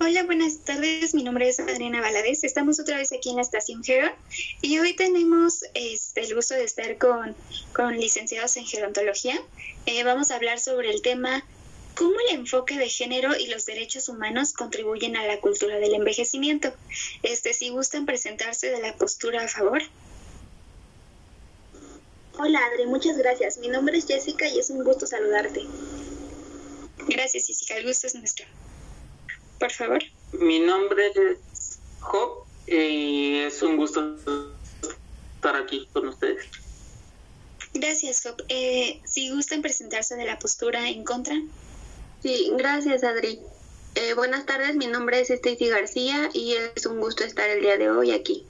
Hola, buenas tardes. Mi nombre es Adriana Valadez. Estamos otra vez aquí en la estación Geron y hoy tenemos este, el gusto de estar con, con licenciados en gerontología. Eh, vamos a hablar sobre el tema cómo el enfoque de género y los derechos humanos contribuyen a la cultura del envejecimiento. Este, si gustan presentarse de la postura a favor. Hola Adri, muchas gracias. Mi nombre es Jessica y es un gusto saludarte. Gracias Jessica, el gusto es nuestro por favor. Mi nombre es Job y es un gusto estar aquí con ustedes. Gracias, Job. Eh, si gustan presentarse de la postura en contra. Sí, gracias, Adri. Eh, buenas tardes, mi nombre es Stacy García y es un gusto estar el día de hoy aquí.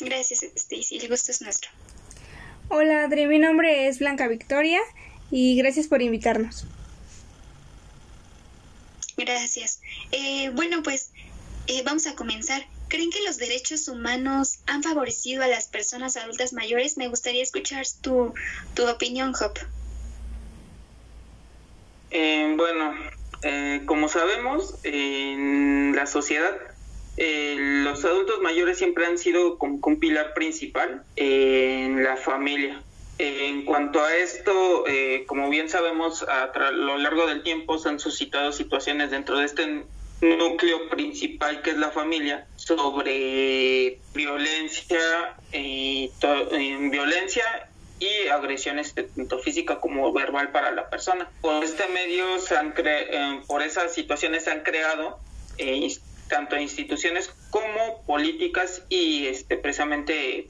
Gracias, Stacy. El gusto es nuestro. Hola, Adri. Mi nombre es Blanca Victoria y gracias por invitarnos. Gracias. Eh, bueno, pues eh, vamos a comenzar. ¿Creen que los derechos humanos han favorecido a las personas adultas mayores? Me gustaría escuchar tu, tu opinión, Hop. Eh, bueno, como sabemos, en la sociedad los adultos mayores siempre han sido como un pilar principal en la familia. En cuanto a esto, eh, como bien sabemos, a, lo largo del tiempo se han suscitado situaciones dentro de este núcleo principal que es la familia sobre violencia, eh, violencia y agresiones tanto física como verbal para la persona. Por este medio, se han eh, por esas situaciones se han creado tanto instituciones como políticas y este, precisamente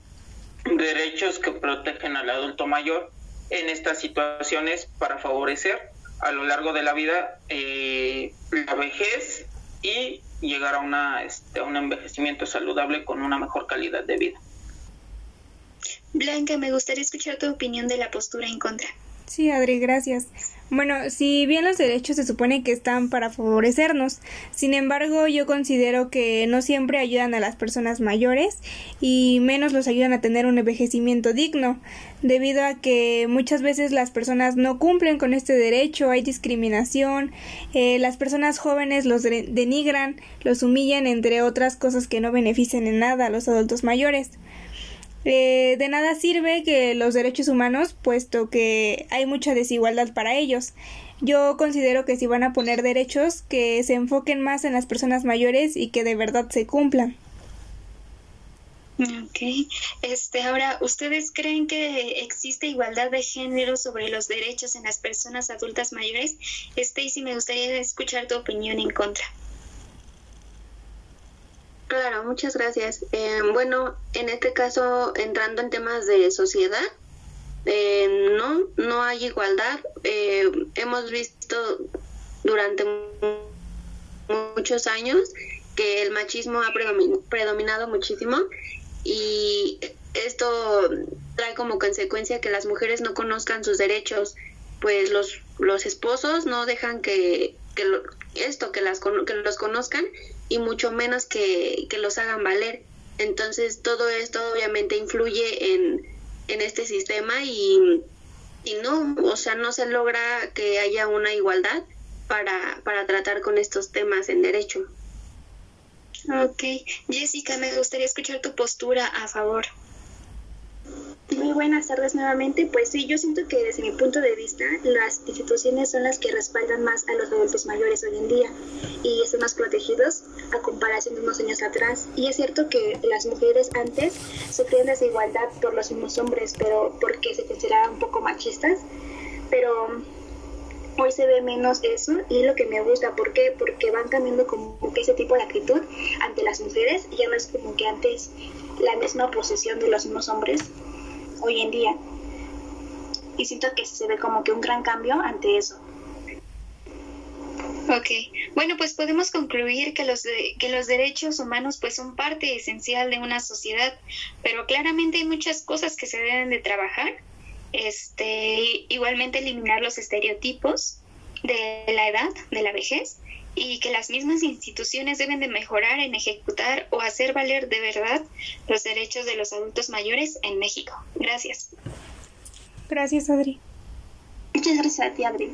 derechos que protegen al adulto mayor en estas situaciones para favorecer a lo largo de la vida eh, la vejez y llegar a, una, este, a un envejecimiento saludable con una mejor calidad de vida. Blanca, me gustaría escuchar tu opinión de la postura en contra. Sí, Adri, gracias. Bueno, si bien los derechos se supone que están para favorecernos, sin embargo yo considero que no siempre ayudan a las personas mayores y menos los ayudan a tener un envejecimiento digno, debido a que muchas veces las personas no cumplen con este derecho, hay discriminación, eh, las personas jóvenes los denigran, los humillan, entre otras cosas que no benefician en nada a los adultos mayores. Eh, de nada sirve que los derechos humanos, puesto que hay mucha desigualdad para ellos. Yo considero que si van a poner derechos, que se enfoquen más en las personas mayores y que de verdad se cumplan. Ok. Este, ahora, ¿ustedes creen que existe igualdad de género sobre los derechos en las personas adultas mayores? Stacy, me gustaría escuchar tu opinión en contra. Claro, muchas gracias. Eh, bueno, en este caso, entrando en temas de sociedad, eh, no, no hay igualdad. Eh, hemos visto durante muchos años que el machismo ha predominado muchísimo y esto trae como consecuencia que las mujeres no conozcan sus derechos, pues los, los esposos no dejan que, que esto, que, las, que los conozcan y mucho menos que, los hagan valer. Entonces todo esto obviamente influye en, en este sistema y, y, no, o sea, no se logra que haya una igualdad para, para tratar con estos temas en derecho. Ok, Jessica, me gustaría escuchar tu postura a favor. Muy buenas tardes nuevamente. Pues sí, yo siento que desde mi punto de vista las instituciones son las que respaldan más a los adultos mayores hoy en día y están más protegidos a comparación de unos años atrás. Y es cierto que las mujeres antes sufrían desigualdad por los mismos hombres, pero porque se consideraban un poco machistas. Pero hoy se ve menos eso y es lo que me gusta. ¿Por qué? Porque van cambiando como que ese tipo de actitud ante las mujeres y ya no es como que antes la misma posesión de los mismos hombres hoy en día. Y siento que se ve como que un gran cambio ante eso. Ok, bueno, pues podemos concluir que los, que los derechos humanos pues son parte esencial de una sociedad, pero claramente hay muchas cosas que se deben de trabajar. Este, igualmente eliminar los estereotipos de la edad, de la vejez, y que las mismas instituciones deben de mejorar en ejecutar o hacer valer de verdad los derechos de los adultos mayores en México. Gracias. Gracias, Adri. Muchas gracias a ti, Adri.